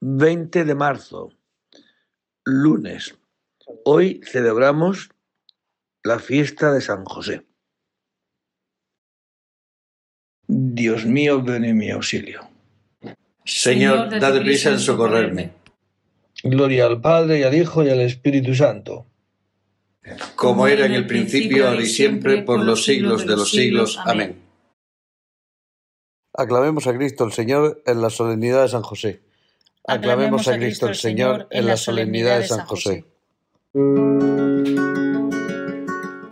20 de marzo, lunes. Hoy celebramos la fiesta de San José. Dios mío, ven en mi auxilio. Señor, date prisa en socorrerme. Gloria al Padre y al Hijo y al Espíritu Santo. Como era en el principio, ahora y siempre, por los siglos de los siglos. Amén. Aclamemos a Cristo el Señor en la solemnidad de San José. Aclamemos a Cristo el Señor en la solemnidad de San José.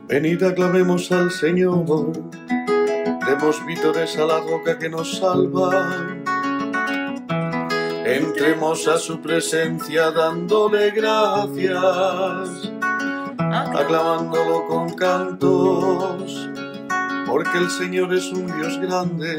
Venid, aclamemos al Señor. Demos vítores a la roca que nos salva. Entremos a su presencia dándole gracias, aclamándolo con cantos, porque el Señor es un Dios grande,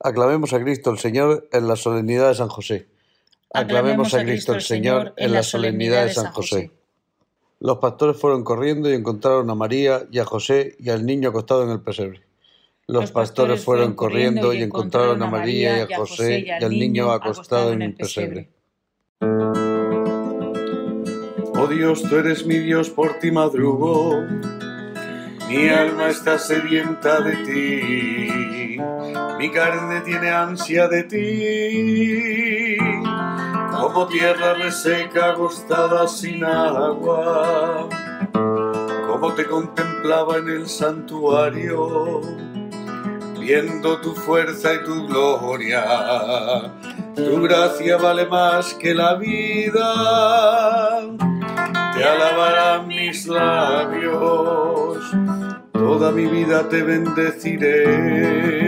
Aclamemos a Cristo el Señor en la solemnidad de San José. Aclamemos a Cristo el Señor en la solemnidad de San José. Los pastores fueron corriendo y encontraron a María y a José y al niño acostado en el pesebre. Los pastores fueron corriendo y encontraron a María y a José y al niño acostado en el pesebre. Oh Dios, tú eres mi Dios, por ti madrugo. Mi alma está sedienta de ti, mi carne tiene ansia de ti, como tierra reseca, agostada sin agua, como te contemplaba en el santuario, viendo tu fuerza y tu gloria. Tu gracia vale más que la vida. Te alabarán mis labios, toda mi vida te bendeciré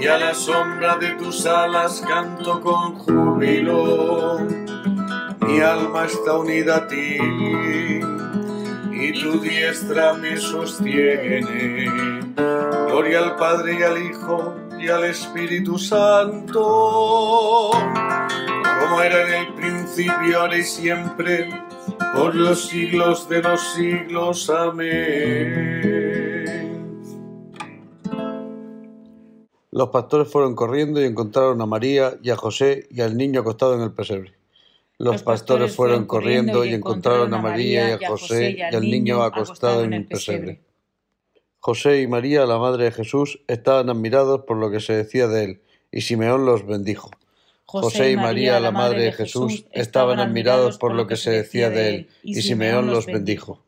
Y a la sombra de tus alas canto con júbilo. Mi alma está unida a ti y tu diestra me sostiene. Gloria al Padre y al Hijo y al Espíritu Santo, como era en el principio, ahora y siempre por los siglos de los siglos. Amén. Los pastores fueron corriendo y encontraron a María y a José y al niño acostado en el pesebre. Los, pastores fueron corriendo y encontraron a María y a José y al niño acostado en el pesebre. José y María, la madre de Jesús, estaban admirados por lo que se decía de él, y Simeón los bendijo. José y María, la madre de Jesús, estaban admirados por lo que se decía de él, y Simeón los bendijo.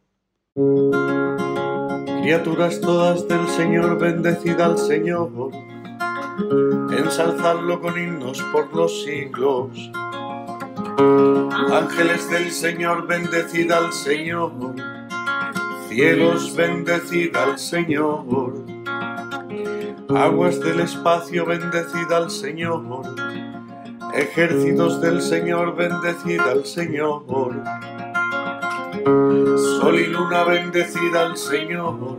Criaturas todas del Señor, bendecida al Señor, ensalzadlo con himnos por los siglos. Ángeles del Señor, bendecida al Señor Cielos, bendecida al Señor. Aguas del espacio, bendecida al Señor. Ejércitos del Señor, bendecida al Señor. Sol y luna, bendecida al Señor.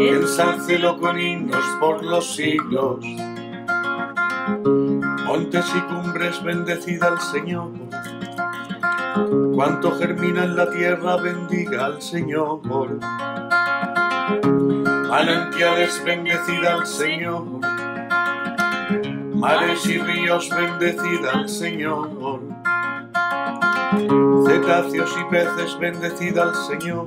Ensálcelo con himnos por los siglos. Montes y cumbres bendecida al Señor Cuanto germina en la tierra, bendiga al Señor. Manantiales, bendecida al Señor. Mares y ríos, bendecida al Señor. Cetáceos y peces, bendecida al Señor.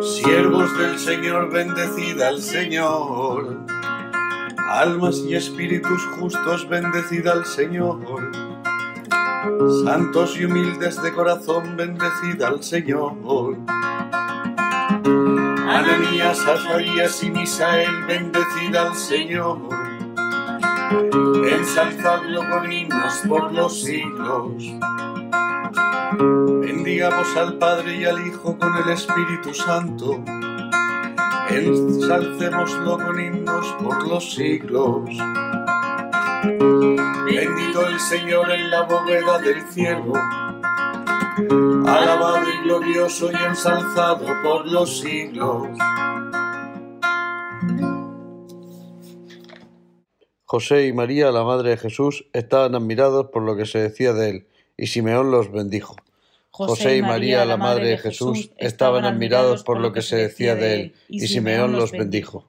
Siervos del Señor, bendecida al Señor. Almas y espíritus justos, bendecida al Señor Santos y humildes de corazón, bendecida al Señor. Ananías, Azarías y Misael, bendecida al Señor. Ensalzadlo con himnos por los siglos. Bendigamos al Padre y al Hijo con el Espíritu Santo. Ensalcémoslo con himnos por los siglos. Bendito el Señor en la bóveda del cielo, alabado y glorioso y ensalzado por los siglos. José y María, la madre de Jesús, estaban admirados por lo que se decía de él, y Simeón los bendijo. José y María, la madre de Jesús, estaban admirados por lo que se decía de él, y Simeón los bendijo.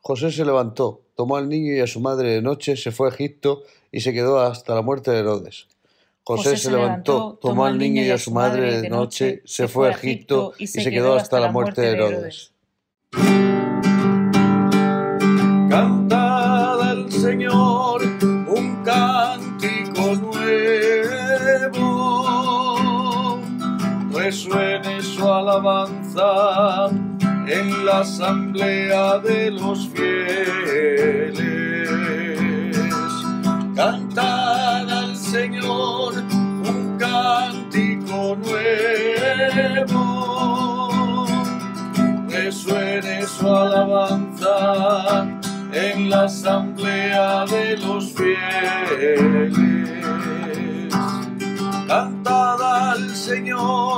José se levantó, tomó al niño y a su madre de noche, se fue a Egipto y se quedó hasta la muerte de Herodes. José se levantó, tomó al niño y a su madre de noche, se fue a Egipto y se quedó hasta la muerte de Herodes. Alabanza en la asamblea de los fieles. Cantad al Señor un cántico nuevo, resuene su alabanza en la asamblea de los fieles. Cantad al Señor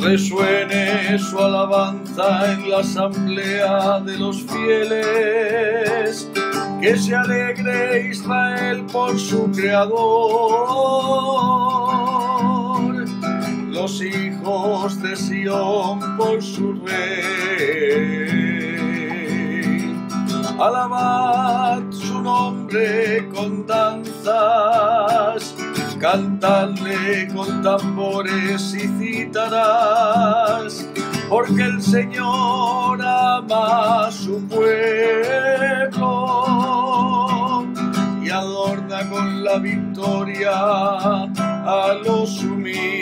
resuene su alabanza en la asamblea de los fieles, que se alegre Israel por su creador. Los hijos de Sión por su rey. Alabad su nombre con danzas, cantadle con tambores y cítaras, porque el Señor ama a su pueblo y adorna con la victoria a los humildes.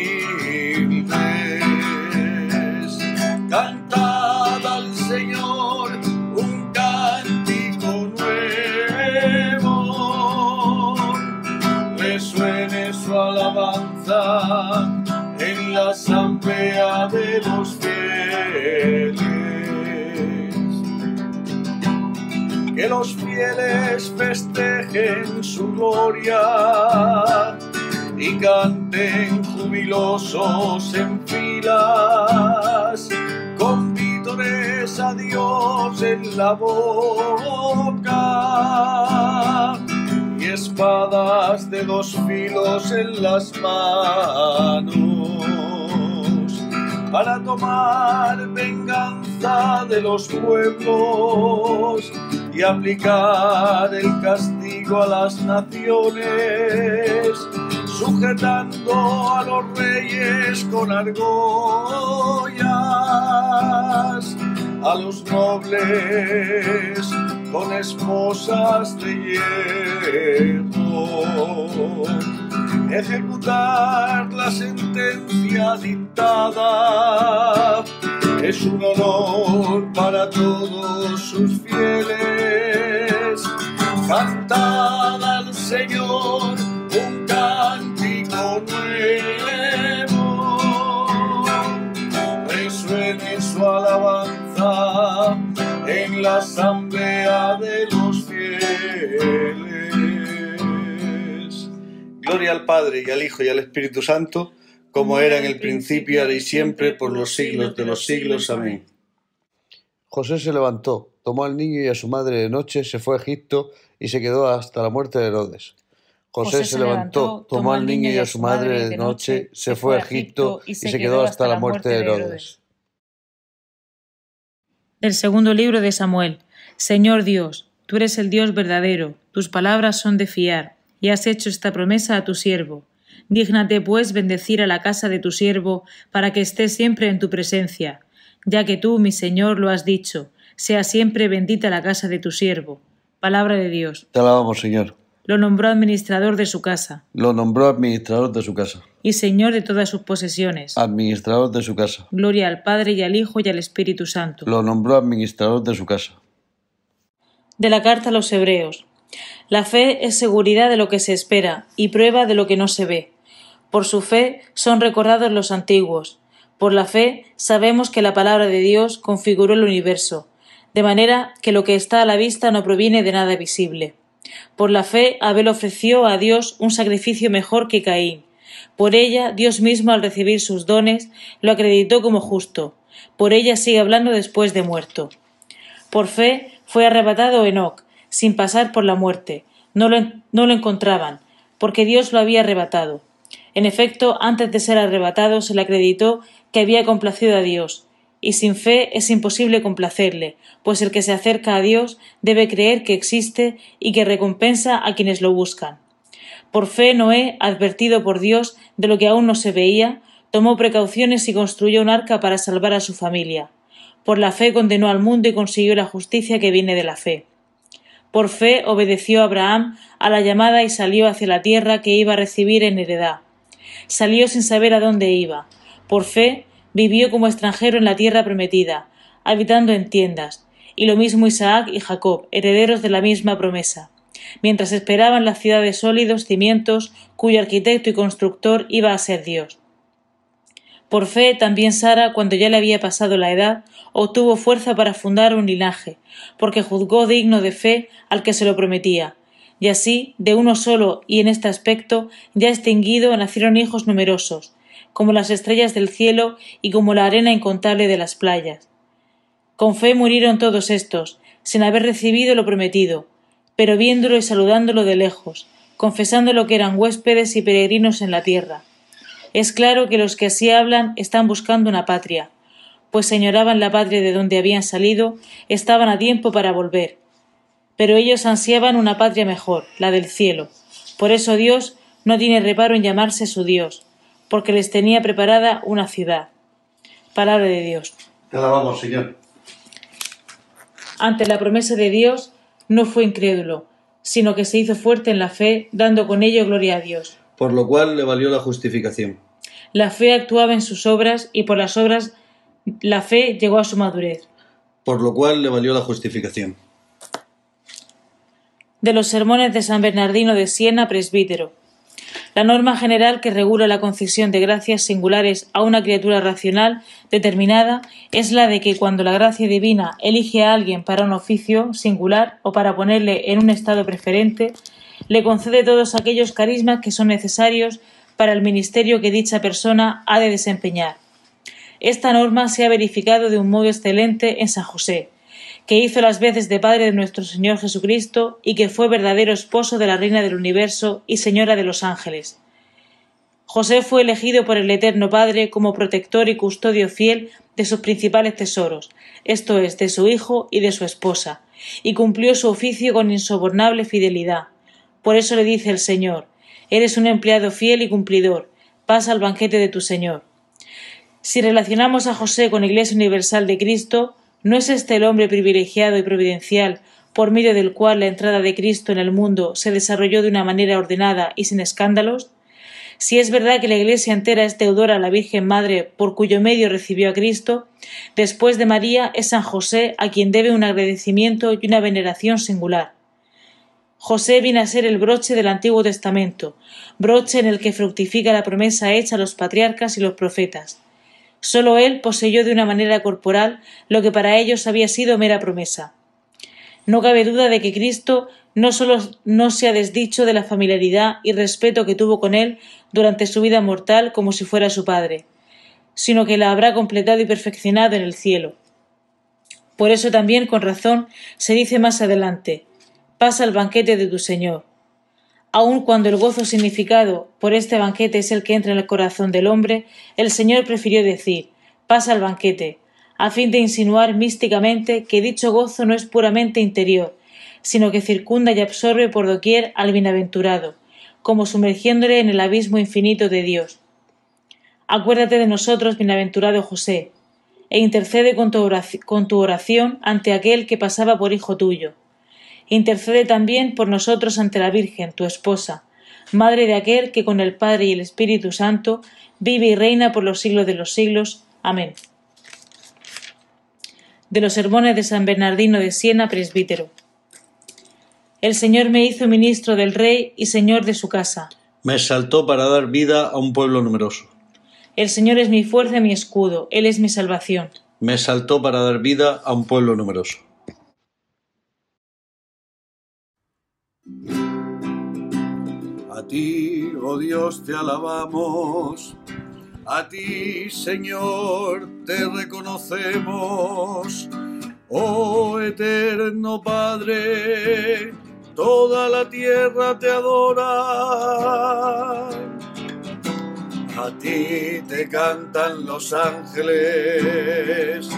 Asamblea de los fieles. Que los fieles festejen su gloria y canten jubilosos en filas, con vítores a Dios en la boca y espadas de dos filos en las manos, para tomar venganza de los pueblos y aplicar el castigo a las naciones sujetando a los reyes con argollas, a los nobles con esposas de hierro. Ejecutar la sentencia dictada es un honor para todos sus fieles. Cantad al Señor un cántico nuevo, resuene su alabanza en la asamblea de los fieles. Gloria al Padre y al Hijo y al Espíritu Santo, como era en el principio, ahora y siempre, por los siglos de los siglos. Amén. José se levantó, tomó al niño y a su madre de noche, se fue a Egipto y se quedó hasta la muerte de Herodes. José se levantó, tomó al niño y a su madre de noche, se fue a Egipto y se quedó hasta la muerte de Herodes. Del segundo libro de Samuel. Señor Dios, tú eres el Dios verdadero, tus palabras son de fiar, y has hecho esta promesa a tu siervo. Dígnate, pues, bendecir a la casa de tu siervo, para que esté siempre en tu presencia, ya que tú, mi Señor, lo has dicho, sea siempre bendita la casa de tu siervo. Palabra de Dios. Te alabamos, Señor. Lo nombró administrador de su casa. Lo nombró administrador de su casa. Y señor de todas sus posesiones. Administrador de su casa. Gloria al Padre y al Hijo y al Espíritu Santo. Lo nombró administrador de su casa. De la carta a los Hebreos. La fe es seguridad de lo que se espera y prueba de lo que no se ve. Por su fe son recordados los antiguos. Por la fe sabemos que la palabra de Dios configuró el universo, de manera que lo que está a la vista no proviene de nada visible. Por la fe Abel ofreció a Dios un sacrificio mejor que Caín. Por ella Dios mismo al recibir sus dones lo acreditó como justo. Por ella sigue hablando después de muerto. Por fe fue arrebatado Enoc, sin pasar por la muerte. No lo, no lo encontraban, porque Dios lo había arrebatado. En efecto, antes de ser arrebatado se le acreditó que había complacido a Dios, y sin fe es imposible complacerle, pues el que se acerca a Dios debe creer que existe y que recompensa a quienes lo buscan. Por fe Noé, advertido por Dios de lo que aún no se veía, tomó precauciones y construyó un arca para salvar a su familia. Por la fe condenó al mundo y consiguió la justicia que viene de la fe. Por fe obedeció Abraham a la llamada y salió hacia la tierra que iba a recibir en heredad. Salió sin saber a dónde iba. Por fe vivió como extranjero en la tierra prometida, habitando en tiendas, y lo mismo Isaac y Jacob, herederos de la misma promesa, mientras esperaban la ciudad de sólidos cimientos cuyo arquitecto y constructor iba a ser Dios. Por fe también Sara, cuando ya le había pasado la edad, obtuvo fuerza para fundar un linaje, porque juzgó digno de fe al que se lo prometía, y así, de uno solo y en este aspecto, ya extinguido, nacieron hijos numerosos, como las estrellas del cielo y como la arena incontable de las playas. Con fe murieron todos estos, sin haber recibido lo prometido, pero viéndolo y saludándolo de lejos, confesando lo que eran huéspedes y peregrinos en la tierra. Es claro que los que así hablan están buscando una patria, pues señoraban la patria de donde habían salido, estaban a tiempo para volver. Pero ellos ansiaban una patria mejor, la del cielo. Por eso Dios no tiene reparo en llamarse su Dios, porque les tenía preparada una ciudad. Palabra de Dios. Te alabamos, Señor. Ante la promesa de Dios, no fue incrédulo, sino que se hizo fuerte en la fe, dando con ello gloria a Dios. Por lo cual le valió la justificación. La fe actuaba en sus obras y por las obras la fe llegó a su madurez. Por lo cual le valió la justificación. De los sermones de San Bernardino de Siena, presbítero. La norma general que regula la concesión de gracias singulares a una criatura racional determinada es la de que cuando la gracia divina elige a alguien para un oficio singular o para ponerle en un estado preferente, le concede todos aquellos carismas que son necesarios para el ministerio que dicha persona ha de desempeñar. Esta norma se ha verificado de un modo excelente en San José, que hizo las veces de Padre de nuestro Señor Jesucristo y que fue verdadero esposo de la Reina del Universo y Señora de los ángeles. José fue elegido por el Eterno Padre como protector y custodio fiel de sus principales tesoros, esto es, de su hijo y de su esposa, y cumplió su oficio con insobornable fidelidad. Por eso le dice el Señor, Eres un empleado fiel y cumplidor, pasa al banquete de tu Señor. Si relacionamos a José con la Iglesia Universal de Cristo, ¿No es este el hombre privilegiado y providencial por medio del cual la entrada de Cristo en el mundo se desarrolló de una manera ordenada y sin escándalos? Si es verdad que la Iglesia entera es deudora a la Virgen Madre por cuyo medio recibió a Cristo, después de María es San José a quien debe un agradecimiento y una veneración singular. José viene a ser el broche del Antiguo Testamento, broche en el que fructifica la promesa hecha a los patriarcas y los profetas. Sólo él poseyó de una manera corporal lo que para ellos había sido mera promesa. No cabe duda de que Cristo no sólo no se ha desdicho de la familiaridad y respeto que tuvo con él durante su vida mortal como si fuera su padre, sino que la habrá completado y perfeccionado en el cielo. Por eso también con razón se dice más adelante pasa al banquete de tu Señor aun cuando el gozo significado por este banquete es el que entra en el corazón del hombre, el Señor prefirió decir pasa al banquete, a fin de insinuar místicamente que dicho gozo no es puramente interior, sino que circunda y absorbe por doquier al bienaventurado, como sumergiéndole en el abismo infinito de Dios. Acuérdate de nosotros, bienaventurado José, e intercede con tu, oración, con tu oración ante aquel que pasaba por hijo tuyo intercede también por nosotros ante la Virgen, tu esposa, Madre de aquel que con el Padre y el Espíritu Santo vive y reina por los siglos de los siglos. Amén. De los sermones de San Bernardino de Siena, presbítero. El Señor me hizo ministro del Rey y Señor de su casa. Me exaltó para dar vida a un pueblo numeroso. El Señor es mi fuerza y mi escudo, Él es mi salvación. Me exaltó para dar vida a un pueblo numeroso. A ti, oh Dios, te alabamos. A ti, Señor, te reconocemos. Oh eterno Padre, toda la tierra te adora. A ti te cantan los ángeles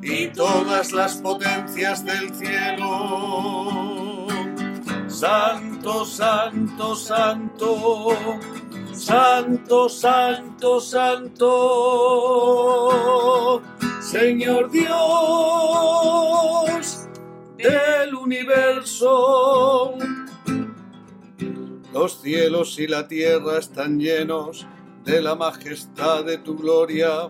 y todas las potencias del cielo Santo, santo, santo, santo, santo, santo, Señor Dios del universo. Los cielos y la tierra están llenos de la majestad de tu gloria.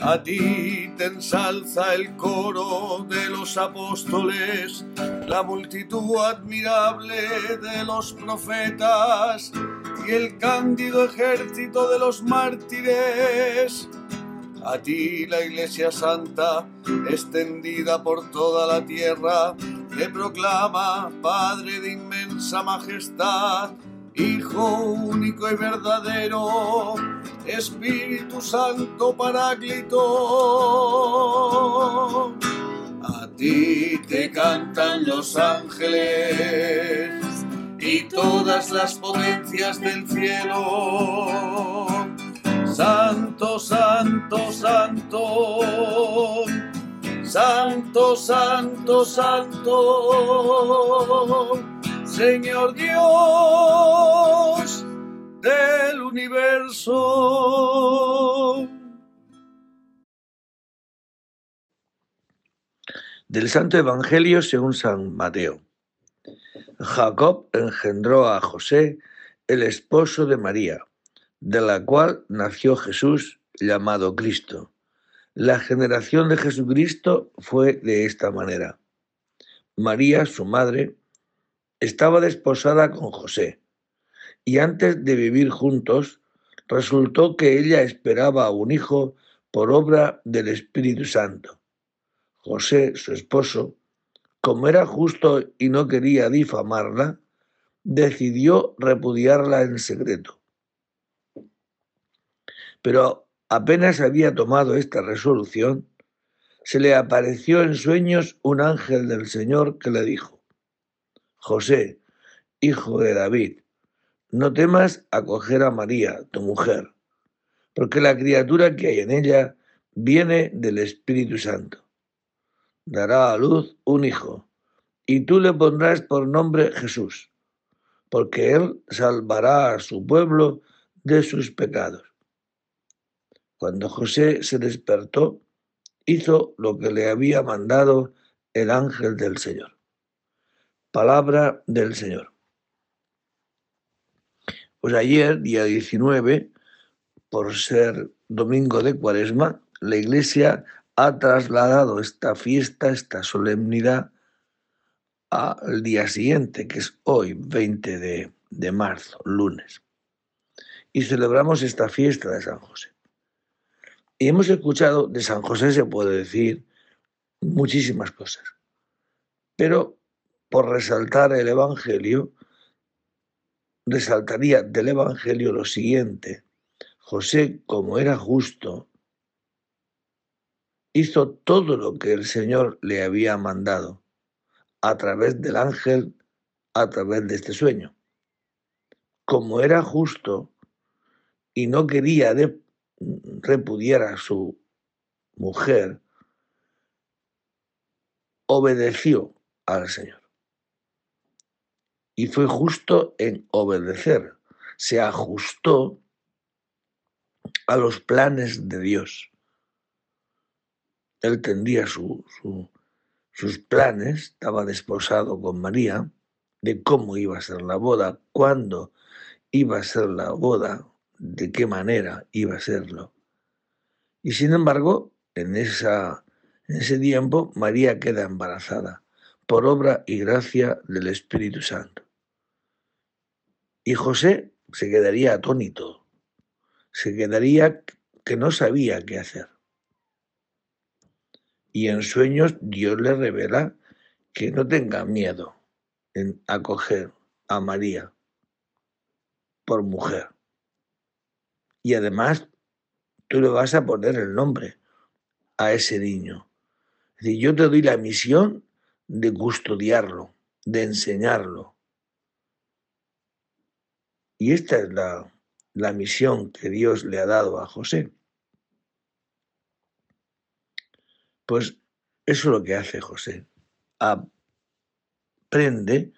A ti te ensalza el coro de los apóstoles, la multitud admirable de los profetas y el cándido ejército de los mártires. A ti la Iglesia Santa, extendida por toda la tierra, te proclama, Padre de inmensa majestad, Hijo único y verdadero, Espíritu Santo Paráclito. Ti te cantan los ángeles y todas las potencias del cielo. Santo, santo, santo. Santo, santo, santo. Señor Dios del universo. Del Santo Evangelio según San Mateo. Jacob engendró a José, el esposo de María, de la cual nació Jesús llamado Cristo. La generación de Jesucristo fue de esta manera. María, su madre, estaba desposada con José, y antes de vivir juntos, resultó que ella esperaba un hijo por obra del Espíritu Santo. José, su esposo, como era justo y no quería difamarla, decidió repudiarla en secreto. Pero apenas había tomado esta resolución, se le apareció en sueños un ángel del Señor que le dijo, José, hijo de David, no temas acoger a María, tu mujer, porque la criatura que hay en ella viene del Espíritu Santo dará a luz un hijo, y tú le pondrás por nombre Jesús, porque él salvará a su pueblo de sus pecados. Cuando José se despertó, hizo lo que le había mandado el ángel del Señor. Palabra del Señor. Pues ayer, día 19, por ser domingo de cuaresma, la iglesia ha trasladado esta fiesta, esta solemnidad, al día siguiente, que es hoy, 20 de, de marzo, lunes. Y celebramos esta fiesta de San José. Y hemos escuchado, de San José se puede decir muchísimas cosas, pero por resaltar el Evangelio, resaltaría del Evangelio lo siguiente. José, como era justo, hizo todo lo que el Señor le había mandado a través del ángel, a través de este sueño. Como era justo y no quería repudiar a su mujer, obedeció al Señor. Y fue justo en obedecer, se ajustó a los planes de Dios él tendría sus planes, estaba desposado con María, de cómo iba a ser la boda, cuándo iba a ser la boda, de qué manera iba a serlo. Y sin embargo, en, en ese tiempo, María queda embarazada por obra y gracia del Espíritu Santo. Y José se quedaría atónito, se quedaría que no sabía qué hacer. Y en sueños Dios le revela que no tenga miedo en acoger a María por mujer. Y además tú le vas a poner el nombre a ese niño. Es decir, yo te doy la misión de custodiarlo, de enseñarlo. Y esta es la, la misión que Dios le ha dado a José. Pues eso es lo que hace José. Aprende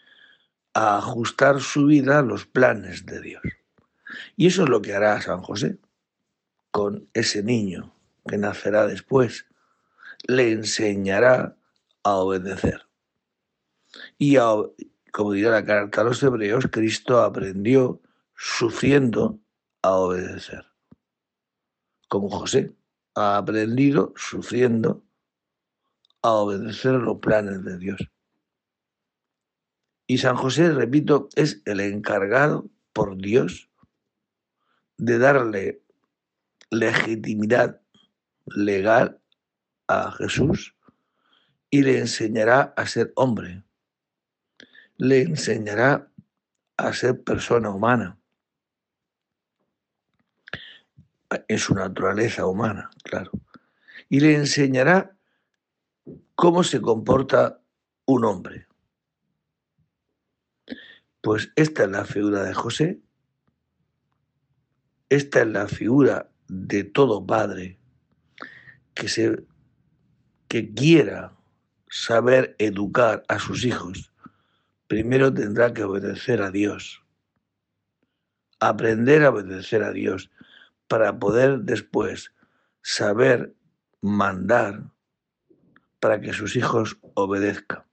a ajustar su vida a los planes de Dios. Y eso es lo que hará San José con ese niño que nacerá después. Le enseñará a obedecer. Y como dirá la carta a los hebreos, Cristo aprendió sufriendo a obedecer. Como José ha aprendido sufriendo a obedecer los planes de Dios. Y San José, repito, es el encargado por Dios de darle legitimidad legal a Jesús y le enseñará a ser hombre, le enseñará a ser persona humana, en su naturaleza humana, claro, y le enseñará ¿Cómo se comporta un hombre? Pues esta es la figura de José, esta es la figura de todo padre que, se, que quiera saber educar a sus hijos, primero tendrá que obedecer a Dios, aprender a obedecer a Dios para poder después saber mandar para que sus hijos obedezcan.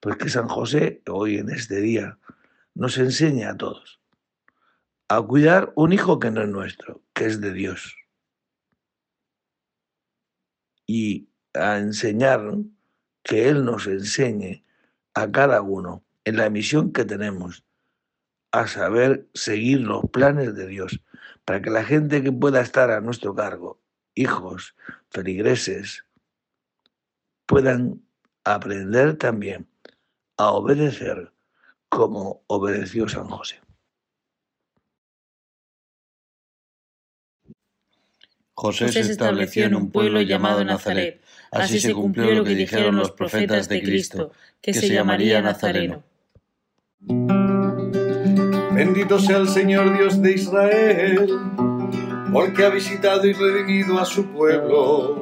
Porque San José hoy en este día nos enseña a todos a cuidar un hijo que no es nuestro, que es de Dios. Y a enseñar que Él nos enseñe a cada uno en la misión que tenemos a saber seguir los planes de Dios, para que la gente que pueda estar a nuestro cargo, hijos, feligreses, puedan aprender también a obedecer como obedeció San José. José se estableció en un pueblo llamado Nazaret. Así se cumplió lo que dijeron los profetas de Cristo, que se llamaría Nazareno. Bendito sea el Señor Dios de Israel, porque ha visitado y redimido a su pueblo,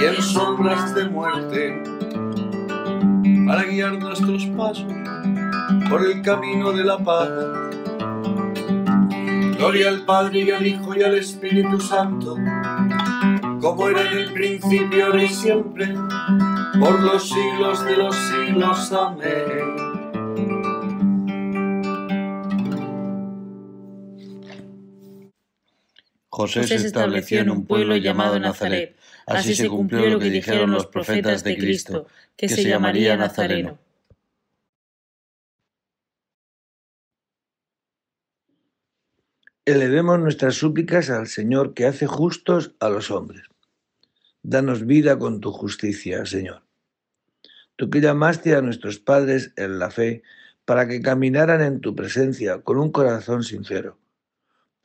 y en sombras de muerte, para guiar nuestros pasos por el camino de la paz Gloria al Padre y al Hijo y al Espíritu Santo, como era en el principio, ahora y siempre, por los siglos de los siglos. Amén. José se estableció en un pueblo llamado Nazaret. Así se cumplió lo que dijeron los profetas de Cristo, que se llamaría Nazareno. Elevemos nuestras súplicas al Señor que hace justos a los hombres. Danos vida con tu justicia, Señor. Tú que llamaste a nuestros padres en la fe para que caminaran en tu presencia con un corazón sincero.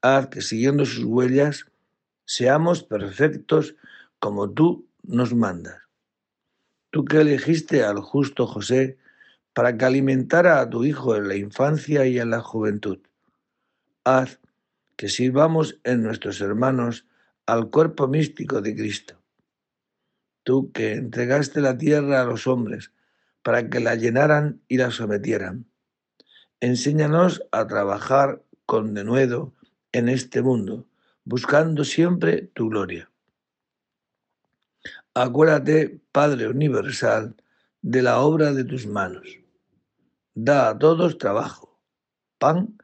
Haz que siguiendo sus huellas seamos perfectos como tú nos mandas. Tú que elegiste al justo José para que alimentara a tu Hijo en la infancia y en la juventud. Haz que sirvamos en nuestros hermanos al cuerpo místico de Cristo. Tú que entregaste la tierra a los hombres para que la llenaran y la sometieran. Enséñanos a trabajar con denuedo en este mundo, buscando siempre tu gloria. Acuérdate, Padre Universal, de la obra de tus manos. Da a todos trabajo, pan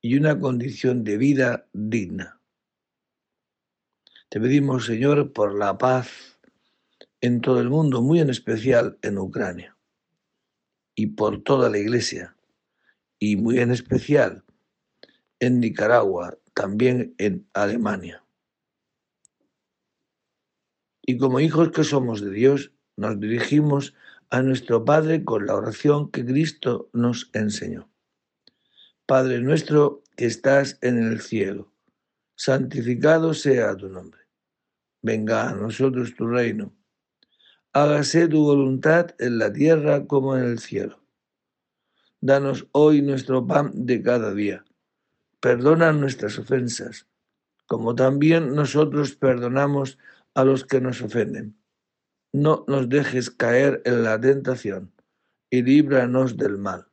y una condición de vida digna. Te pedimos, Señor, por la paz en todo el mundo, muy en especial en Ucrania, y por toda la Iglesia, y muy en especial en Nicaragua, también en Alemania. Y como hijos que somos de Dios, nos dirigimos a nuestro Padre con la oración que Cristo nos enseñó. Padre nuestro que estás en el cielo, santificado sea tu nombre. Venga a nosotros tu reino. Hágase tu voluntad en la tierra como en el cielo. Danos hoy nuestro pan de cada día. Perdona nuestras ofensas, como también nosotros perdonamos a los que nos ofenden. No nos dejes caer en la tentación y líbranos del mal.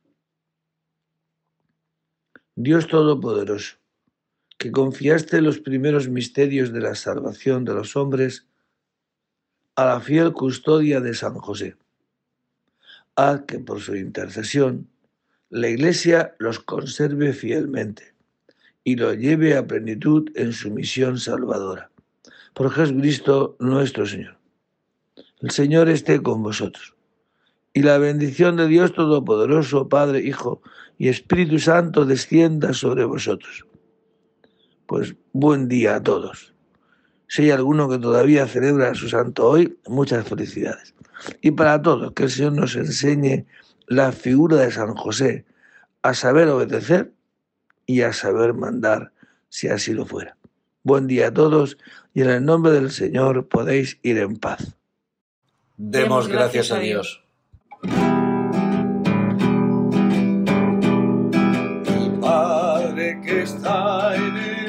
Dios Todopoderoso, que confiaste los primeros misterios de la salvación de los hombres a la fiel custodia de San José. Haz que por su intercesión la Iglesia los conserve fielmente y los lleve a plenitud en su misión salvadora. Por Jesucristo nuestro Señor. El Señor esté con vosotros. Y la bendición de Dios Todopoderoso, Padre, Hijo y Espíritu Santo descienda sobre vosotros. Pues buen día a todos. Si hay alguno que todavía celebra su santo hoy, muchas felicidades. Y para todos, que el Señor nos enseñe la figura de San José a saber obedecer y a saber mandar, si así lo fuera. Buen día a todos y en el nombre del Señor podéis ir en paz. Demos gracias a Dios. Padre que está en el